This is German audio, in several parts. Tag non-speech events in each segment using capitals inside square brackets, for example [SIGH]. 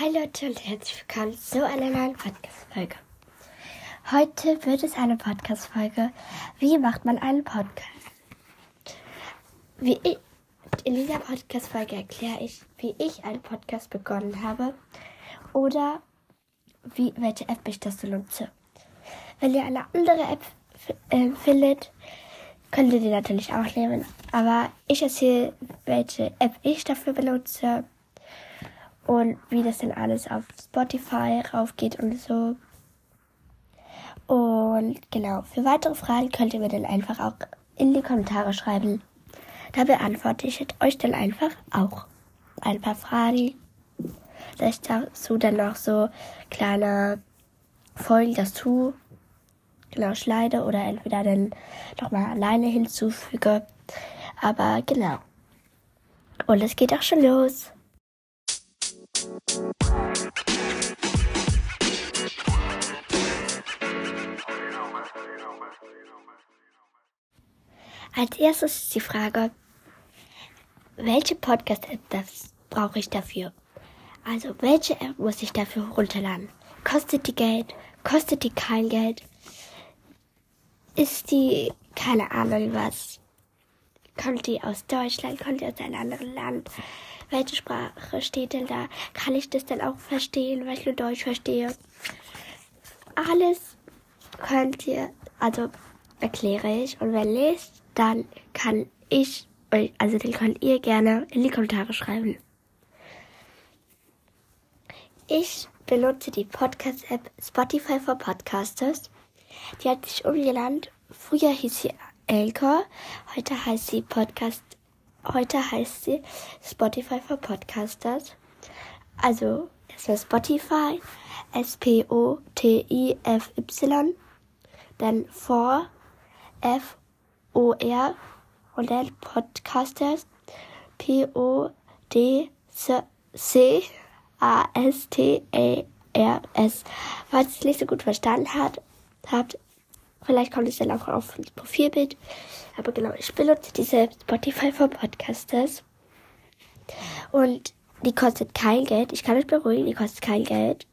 Hi Leute und herzlich willkommen zu einer neuen Podcast-Folge. Heute wird es eine Podcast-Folge. Wie macht man einen Podcast? Wie ich, in dieser Podcast-Folge erkläre ich, wie ich einen Podcast begonnen habe oder wie, welche App ich das nutze. Wenn ihr eine andere App äh, findet, könnt ihr die natürlich auch nehmen. Aber ich erzähle, welche App ich dafür benutze und wie das denn alles auf Spotify raufgeht und so. Und genau, für weitere Fragen könnt ihr mir dann einfach auch in die Kommentare schreiben. Da beantworte ich euch dann einfach auch ein paar Fragen. Ich dazu dann noch so kleine Folgen dazu genau schneide oder entweder dann nochmal alleine hinzufüge. Aber genau. Und es geht auch schon los. Als erstes ist die Frage, welche Podcast-App brauche ich dafür? Also, welche App muss ich dafür runterladen? Kostet die Geld? Kostet die kein Geld? Ist die, keine Ahnung was? Kommt die aus Deutschland? Kommt die aus einem anderen Land? welche Sprache steht denn da? Kann ich das dann auch verstehen, weil ich nur Deutsch verstehe? Alles könnt ihr, also erkläre ich. Und wenn nicht, dann kann ich euch, also den könnt ihr gerne in die Kommentare schreiben. Ich benutze die Podcast-App Spotify for Podcasters. Die hat sich umgelandet. Früher hieß sie Anchor, heute heißt sie Podcast Heute heißt sie Spotify for Podcasters. Also erstmal Spotify, S-P-O-T-I-F-Y, dann for, F-O-R und dann Podcasters, P-O-D-C-A-S-T-A-R-S. Falls ihr es nicht so gut verstanden habt, habt Vielleicht kommt es dann auch auf das Profilbild. Aber genau, ich benutze diese Spotify for Podcasters. Und die kostet kein Geld. Ich kann euch beruhigen, die kostet kein Geld.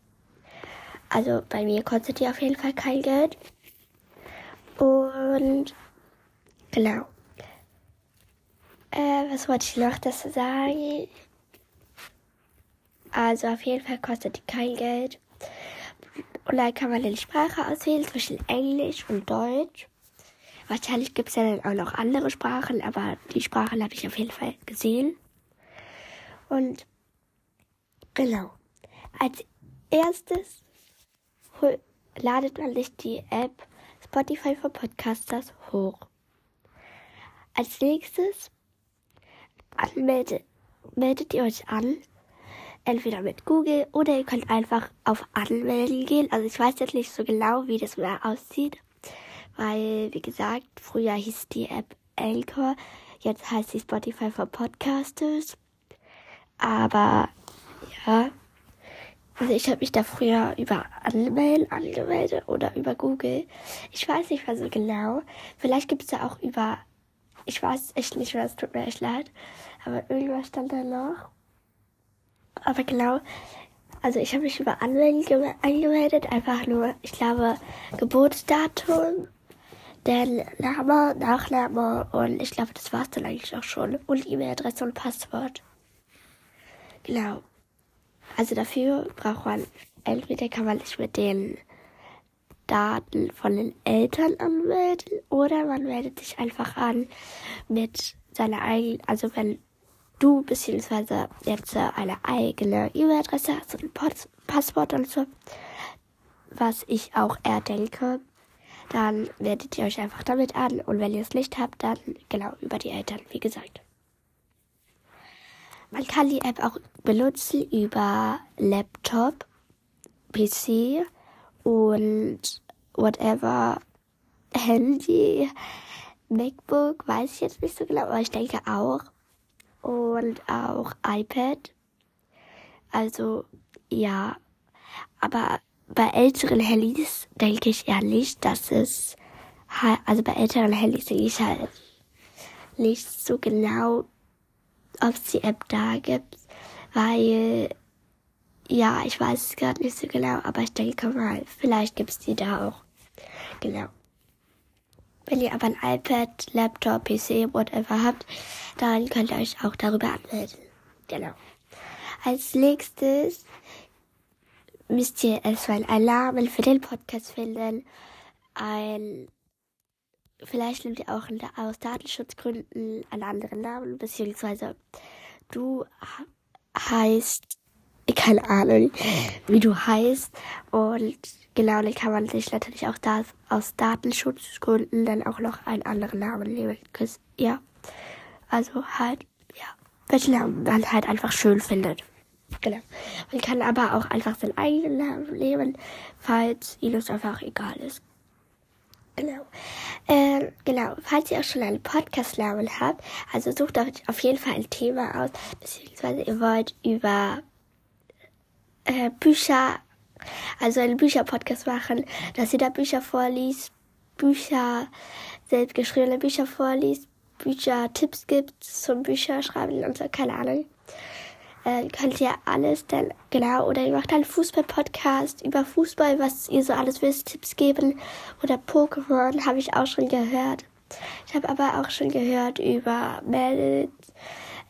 Also bei mir kostet die auf jeden Fall kein Geld. Und genau. Äh, was wollte ich noch dazu sagen? Also auf jeden Fall kostet die kein Geld. Und dann kann man eine Sprache auswählen zwischen Englisch und Deutsch. Wahrscheinlich gibt es ja dann auch noch andere Sprachen, aber die Sprachen habe ich auf jeden Fall gesehen. Und genau. Als erstes ladet man sich die App Spotify for Podcasters hoch. Als nächstes anmeldet, meldet ihr euch an entweder mit Google oder ihr könnt einfach auf Anmelden gehen. Also ich weiß jetzt nicht so genau, wie das mehr aussieht, weil, wie gesagt, früher hieß die App Anchor, jetzt heißt sie Spotify for Podcasters. Aber ja, also ich habe mich da früher über Anmelden angemeldet oder über Google. Ich weiß nicht mehr so genau. Vielleicht gibt es da auch über, ich weiß echt nicht mehr, es tut mir echt leid, aber irgendwas stand da noch. Aber genau, also ich habe mich über Anmelden angemeldet, einfach nur, ich glaube, Geburtsdatum, dann Name, Nachname und ich glaube, das war es dann eigentlich auch schon. Und E-Mail-Adresse und Passwort. Genau. Also dafür braucht man, entweder kann man sich mit den Daten von den Eltern anmelden oder man meldet sich einfach an mit seiner eigenen, also wenn du beziehungsweise jetzt eine eigene E-Mail-Adresse hast und ein Passwort und so, was ich auch erdenke, dann werdet ihr euch einfach damit an und wenn ihr es nicht habt, dann genau über die Eltern, wie gesagt. Man kann die App auch benutzen über Laptop, PC und whatever, Handy, MacBook, weiß ich jetzt nicht so genau, aber ich denke auch. Und auch iPad. Also ja, aber bei älteren Handys denke ich eher nicht, dass es also bei älteren Handys denke ich halt nicht so genau, ob es die App da gibt, weil ja, ich weiß es gerade nicht so genau, aber ich denke mal, vielleicht gibt es die da auch. Genau. Wenn ihr aber ein iPad, Laptop, PC, whatever habt, dann könnt ihr euch auch darüber anmelden. Genau. Als nächstes müsst ihr erstmal einen Namen für den Podcast finden. Ein, vielleicht nehmt ihr auch aus Datenschutzgründen einen anderen Namen, beziehungsweise du heißt, keine Ahnung, wie du heißt. Und genau, dann kann man sich natürlich auch da, aus Datenschutzgründen dann auch noch einen anderen Namen nehmen. Ja, also halt, ja, welchen Namen man halt einfach schön findet. Genau. Man kann aber auch einfach seinen eigenen Namen nehmen, falls ihnen es einfach egal ist. Genau. Ähm, genau. Falls ihr auch schon einen Podcast-Namen habt, also sucht euch auf jeden Fall ein Thema aus, beziehungsweise ihr wollt über äh, Bücher, also einen Bücher-Podcast machen, dass ihr da Bücher vorliest, Bücher, selbstgeschriebene Bücher vorliest, Bücher Tipps gibt zum Bücherschreiben und so, keine Ahnung. Äh, könnt ihr alles dann, genau, oder ihr macht einen Fußball-Podcast über Fußball, was ihr so alles wisst, Tipps geben. Oder Pokémon, habe ich auch schon gehört. Ich habe aber auch schon gehört über Mädels,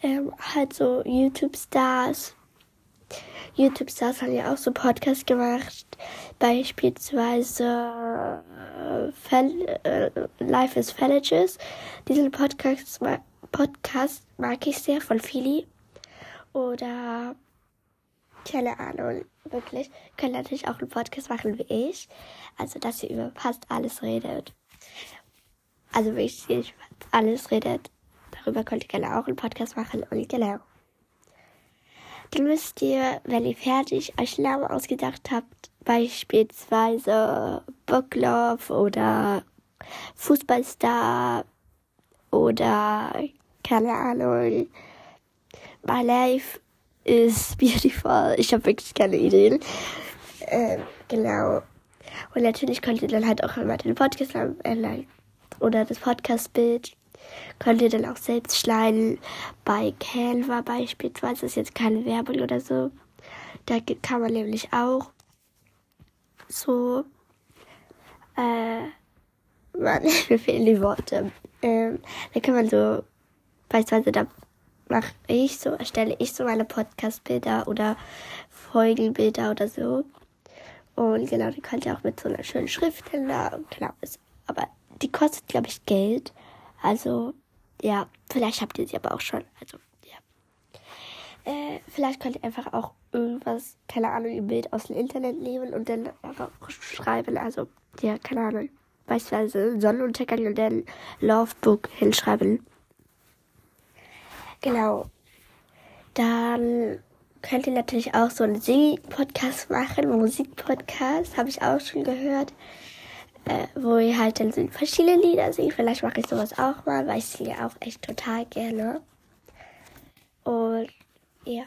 ähm, halt so YouTube-Stars. YouTube-Stars haben ja auch so Podcasts gemacht. Beispielsweise äh, äh, Life is Villages. Diesen Podcast, Podcast mag ich sehr von Philly. Oder keine Ahnung, wirklich. Könnt natürlich auch einen Podcast machen wie ich. Also, dass ihr über fast alles redet. Also, wirklich alles redet. Darüber könnt ihr gerne auch einen Podcast machen. Und genau. Dann müsst ihr, wenn ihr fertig euch Namen ausgedacht habt, beispielsweise Booklove oder Fußballstar oder keine Ahnung, My life is beautiful. Ich habe wirklich keine Ideen. Ähm, genau. Und natürlich könnt ihr dann halt auch immer den Podcast ändern. Oder das Podcast-Bild könnt ihr dann auch selbst schneiden. Bei Canva beispielsweise ist jetzt keine Werbung oder so. Da kann man nämlich auch so, äh, Mann, [LAUGHS] mir fehlen die Worte. Ähm, da kann man so, beispielsweise da mache ich so, erstelle ich so meine Podcast-Bilder oder Folgenbilder oder so. Und genau, die könnt ihr auch mit so einer schönen Schrift ändern. Genau, aber die kostet, glaube ich, Geld. Also, ja, vielleicht habt ihr sie aber auch schon. Also, ja. Äh, vielleicht könnt ihr einfach auch irgendwas, keine Ahnung, ein Bild aus dem Internet nehmen und dann einfach schreiben. Also, ja, keine Ahnung. Beispielsweise Sonnenuntergang und dann Lovebook hinschreiben. Genau. Dann könnt ihr natürlich auch so einen Sing-Podcast machen, Musik-Podcast, habe ich auch schon gehört. Äh, wo ihr halt dann so verschiedene Lieder singt. Vielleicht mache ich sowas auch mal, weil ich singe auch echt total gerne. Und ja.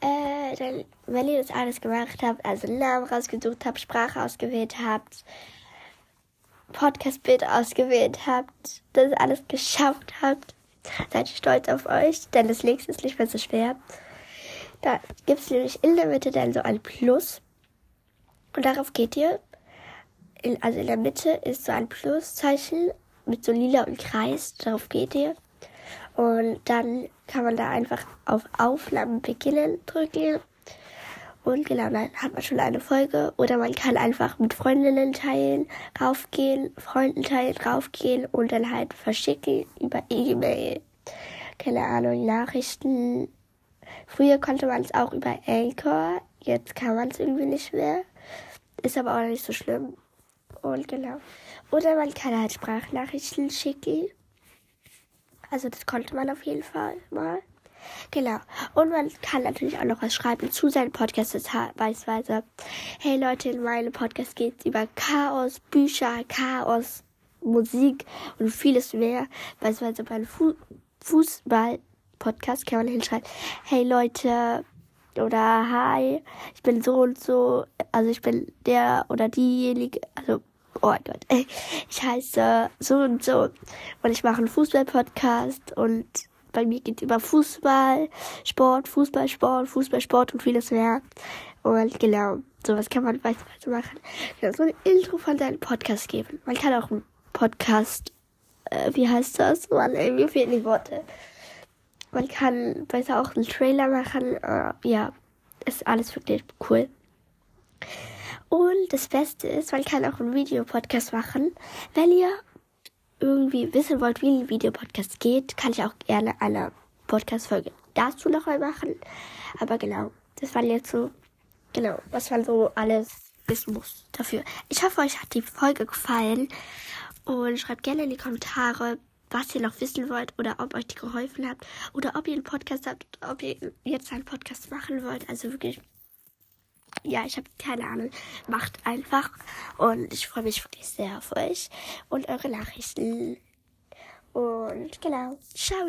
Äh, dann, wenn ihr das alles gemacht habt, also Namen rausgesucht habt, Sprache ausgewählt habt, Podcast-Bild ausgewählt habt, das alles geschafft habt, Seid stolz auf euch, denn das nächste ist nicht mehr so schwer. Da gibt es nämlich in der Mitte dann so ein Plus. Und darauf geht ihr. In, also in der Mitte ist so ein Pluszeichen mit so lila und Kreis. Darauf geht ihr. Und dann kann man da einfach auf Aufnahmen beginnen drücken. Und genau, dann hat man schon eine Folge. Oder man kann einfach mit Freundinnen teilen, raufgehen, Freunden teilen, raufgehen und dann halt verschicken über E-Mail. Keine Ahnung, Nachrichten. Früher konnte man es auch über Anchor. Jetzt kann man es irgendwie nicht mehr. Ist aber auch nicht so schlimm. Und genau. Oder man kann halt Sprachnachrichten schicken. Also das konnte man auf jeden Fall mal. Genau. Und man kann natürlich auch noch was schreiben zu seinem Podcast. Beispielsweise, hey Leute, in meinem Podcast geht es über Chaos, Bücher, Chaos, Musik und vieles mehr. Beispielsweise beim Fu Fußball-Podcast kann man hinschreiben, hey Leute, oder hi, ich bin so und so, also ich bin der oder diejenige, also oh Gott, ich heiße so und so und ich mache einen Fußball-Podcast und bei mir geht es über Fußball, Sport, Fußball, Sport, Fußball, Sport und vieles mehr. Und genau, sowas kann man weiter machen. Genau, so ein Intro von deinem Podcast geben. Man kann auch einen Podcast, äh, wie heißt das? Man, mir fehlen die Worte. Man kann besser auch einen Trailer machen. Äh, ja, ist alles wirklich cool. Und das Beste ist, man kann auch einen Videopodcast machen. Wenn ihr irgendwie wissen wollt, wie ein Videopodcast geht, kann ich auch gerne eine Podcast-Folge dazu noch mal machen. Aber genau, das war jetzt so, genau, was man so alles wissen muss dafür. Ich hoffe, euch hat die Folge gefallen und schreibt gerne in die Kommentare, was ihr noch wissen wollt oder ob euch die geholfen hat oder ob ihr einen Podcast habt, ob ihr jetzt einen Podcast machen wollt. Also wirklich ja, ich habe keine Ahnung. Macht einfach. Und ich freue mich wirklich sehr auf euch und eure Nachrichten. Und genau. Ciao.